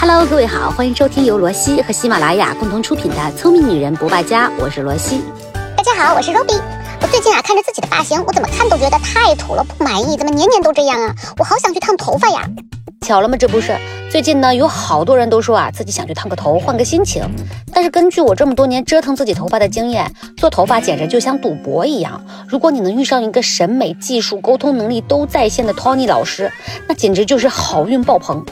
Hello，各位好，欢迎收听由罗西和喜马拉雅共同出品的《聪明女人不败家》，我是罗西。大家好，我是 Robbie。我最近啊，看着自己的发型，我怎么看都觉得太土了，不满意。怎么年年都这样啊？我好想去烫头发呀！巧了吗？这不是最近呢，有好多人都说啊，自己想去烫个头，换个心情。但是根据我这么多年折腾自己头发的经验，做头发简直就像赌博一样。如果你能遇上一个审美、技术、沟通能力都在线的 Tony 老师，那简直就是好运爆棚。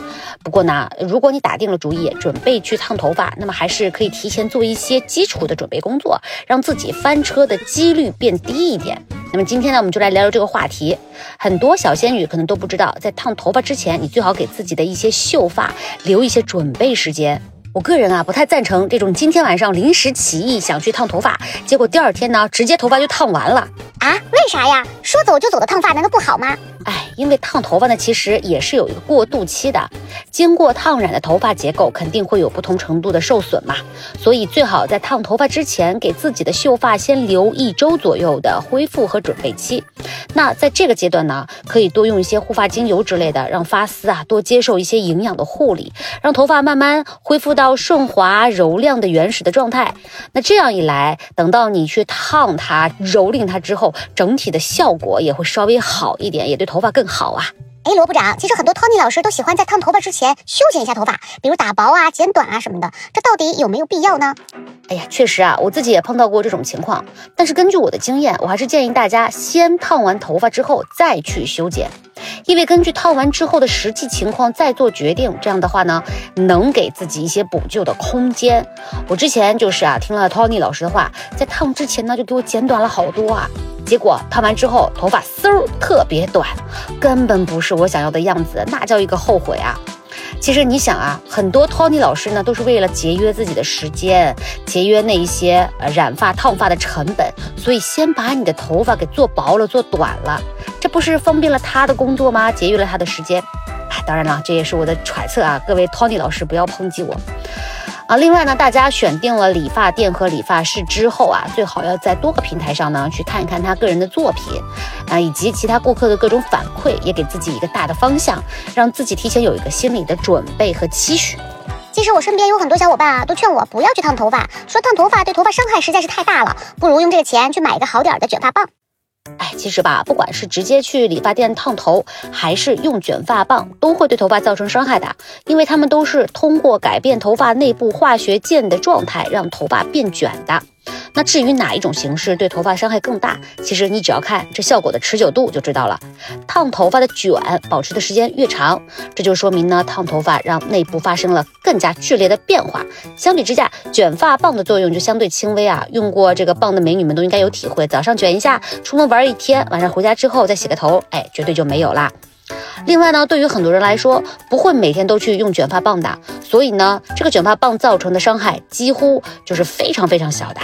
不过呢，如果你打定了主意准备去烫头发，那么还是可以提前做一些基础的准备工作，让自己翻车的几率变低一点。那么今天呢，我们就来聊聊这个话题。很多小仙女可能都不知道，在烫头发之前，你最好给自己的一些秀发留一些准备时间。我个人啊，不太赞成这种今天晚上临时起意想去烫头发，结果第二天呢，直接头发就烫完了啊？为啥呀？说走就走的烫发难道不好吗？哎，因为烫头发呢，其实也是有一个过渡期的。经过烫染的头发结构肯定会有不同程度的受损嘛，所以最好在烫头发之前，给自己的秀发先留一周左右的恢复和准备期。那在这个阶段呢，可以多用一些护发精油之类的，让发丝啊多接受一些营养的护理，让头发慢慢恢复到顺滑柔亮的原始的状态。那这样一来，等到你去烫它、蹂躏它之后，整体的效果也会稍微好一点，也对头。发更好啊！哎，罗部长，其实很多托尼老师都喜欢在烫头发之前修剪一下头发，比如打薄啊、剪短啊什么的，这到底有没有必要呢？哎呀，确实啊，我自己也碰到过这种情况。但是根据我的经验，我还是建议大家先烫完头发之后再去修剪，因为根据烫完之后的实际情况再做决定，这样的话呢，能给自己一些补救的空间。我之前就是啊，听了 Tony 老师的话，在烫之前呢，就给我剪短了好多啊。结果烫完之后，头发嗖特别短，根本不是我想要的样子，那叫一个后悔啊！其实你想啊，很多 Tony 老师呢，都是为了节约自己的时间，节约那一些呃染发烫发的成本，所以先把你的头发给做薄了、做短了，这不是方便了他的工作吗？节约了他的时间。哎，当然了，这也是我的揣测啊，各位 Tony 老师不要抨击我。啊，另外呢，大家选定了理发店和理发师之后啊，最好要在多个平台上呢去看一看他个人的作品，啊，以及其他顾客的各种反馈，也给自己一个大的方向，让自己提前有一个心理的准备和期许。其实我身边有很多小伙伴啊，都劝我不要去烫头发，说烫头发对头发伤害实在是太大了，不如用这个钱去买一个好点的卷发棒。哎，其实吧，不管是直接去理发店烫头，还是用卷发棒，都会对头发造成伤害的，因为它们都是通过改变头发内部化学键的状态，让头发变卷的。那至于哪一种形式对头发伤害更大，其实你只要看这效果的持久度就知道了。烫头发的卷保持的时间越长，这就说明呢，烫头发让内部发生了更加剧烈的变化。相比之下，卷发棒的作用就相对轻微啊。用过这个棒的美女们都应该有体会，早上卷一下，出门玩一天，晚上回家之后再洗个头，哎，绝对就没有啦。另外呢，对于很多人来说，不会每天都去用卷发棒的，所以呢，这个卷发棒造成的伤害几乎就是非常非常小的。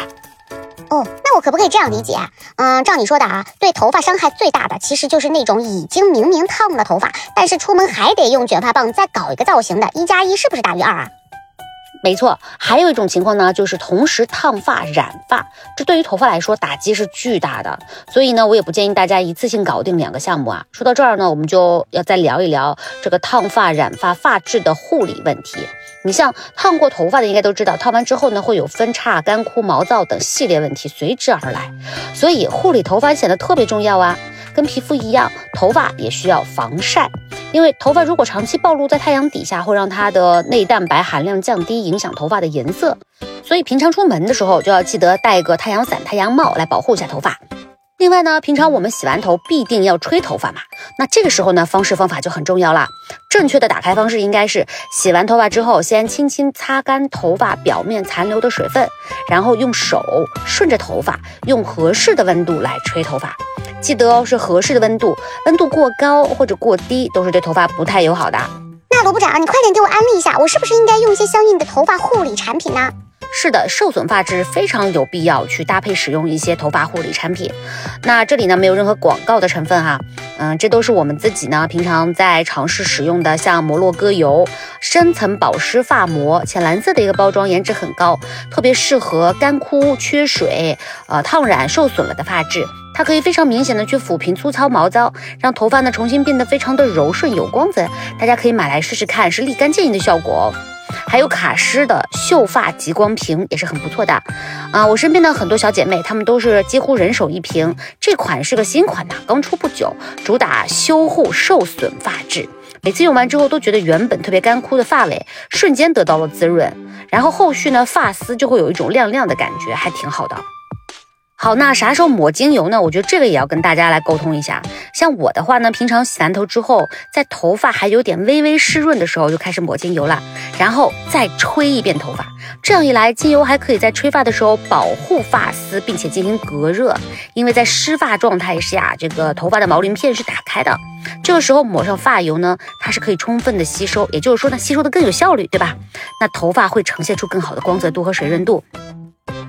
哦，那我可不可以这样理解？嗯，照你说的啊，对头发伤害最大的，其实就是那种已经明明烫了头发，但是出门还得用卷发棒再搞一个造型的，一加一是不是大于二啊？没错，还有一种情况呢，就是同时烫发染发，这对于头发来说打击是巨大的。所以呢，我也不建议大家一次性搞定两个项目啊。说到这儿呢，我们就要再聊一聊这个烫发染发发质的护理问题。你像烫过头发的，应该都知道，烫完之后呢，会有分叉、干枯、毛躁等系列问题随之而来，所以护理头发显得特别重要啊。跟皮肤一样，头发也需要防晒，因为头发如果长期暴露在太阳底下，会让它的内蛋白含量降低，影响头发的颜色。所以平常出门的时候就要记得带个太阳伞、太阳帽来保护一下头发。另外呢，平常我们洗完头必定要吹头发嘛，那这个时候呢，方式方法就很重要啦。正确的打开方式应该是洗完头发之后，先轻轻擦干头发表面残留的水分，然后用手顺着头发，用合适的温度来吹头发。记得哦，是合适的温度，温度过高或者过低都是对头发不太友好的。那罗部长，你快点给我安利一下，我是不是应该用一些相应的头发护理产品呢？是的，受损发质非常有必要去搭配使用一些头发护理产品。那这里呢没有任何广告的成分哈，嗯，这都是我们自己呢平常在尝试使用的，像摩洛哥油深层保湿发膜，浅蓝色的一个包装，颜值很高，特别适合干枯、缺水、呃烫染受损了的发质。它可以非常明显的去抚平粗糙毛躁，让头发呢重新变得非常的柔顺有光泽。大家可以买来试试看，是立竿见影的效果哦。还有卡诗的秀发极光瓶也是很不错的。啊，我身边的很多小姐妹，她们都是几乎人手一瓶。这款是个新款呐，刚出不久，主打修护受损发质。每次用完之后，都觉得原本特别干枯的发尾瞬间得到了滋润，然后后续呢，发丝就会有一种亮亮的感觉，还挺好的。好，那啥时候抹精油呢？我觉得这个也要跟大家来沟通一下。像我的话呢，平常洗完头之后，在头发还有点微微湿润的时候就开始抹精油了，然后再吹一遍头发。这样一来，精油还可以在吹发的时候保护发丝，并且进行隔热。因为在湿发状态下，这个头发的毛鳞片是打开的，这个时候抹上发油呢，它是可以充分的吸收，也就是说呢，吸收的更有效率，对吧？那头发会呈现出更好的光泽度和水润度。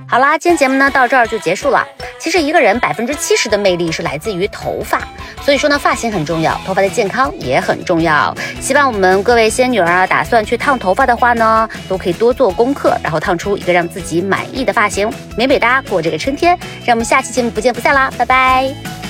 好啦，今天节目呢到这儿就结束了。其实一个人百分之七十的魅力是来自于头发，所以说呢，发型很重要，头发的健康也很重要。希望我们各位仙女儿啊，打算去烫头发的话呢，都可以多做功课，然后烫出一个让自己满意的发型，美美哒过这个春天。让我们下期节目不见不散啦，拜拜。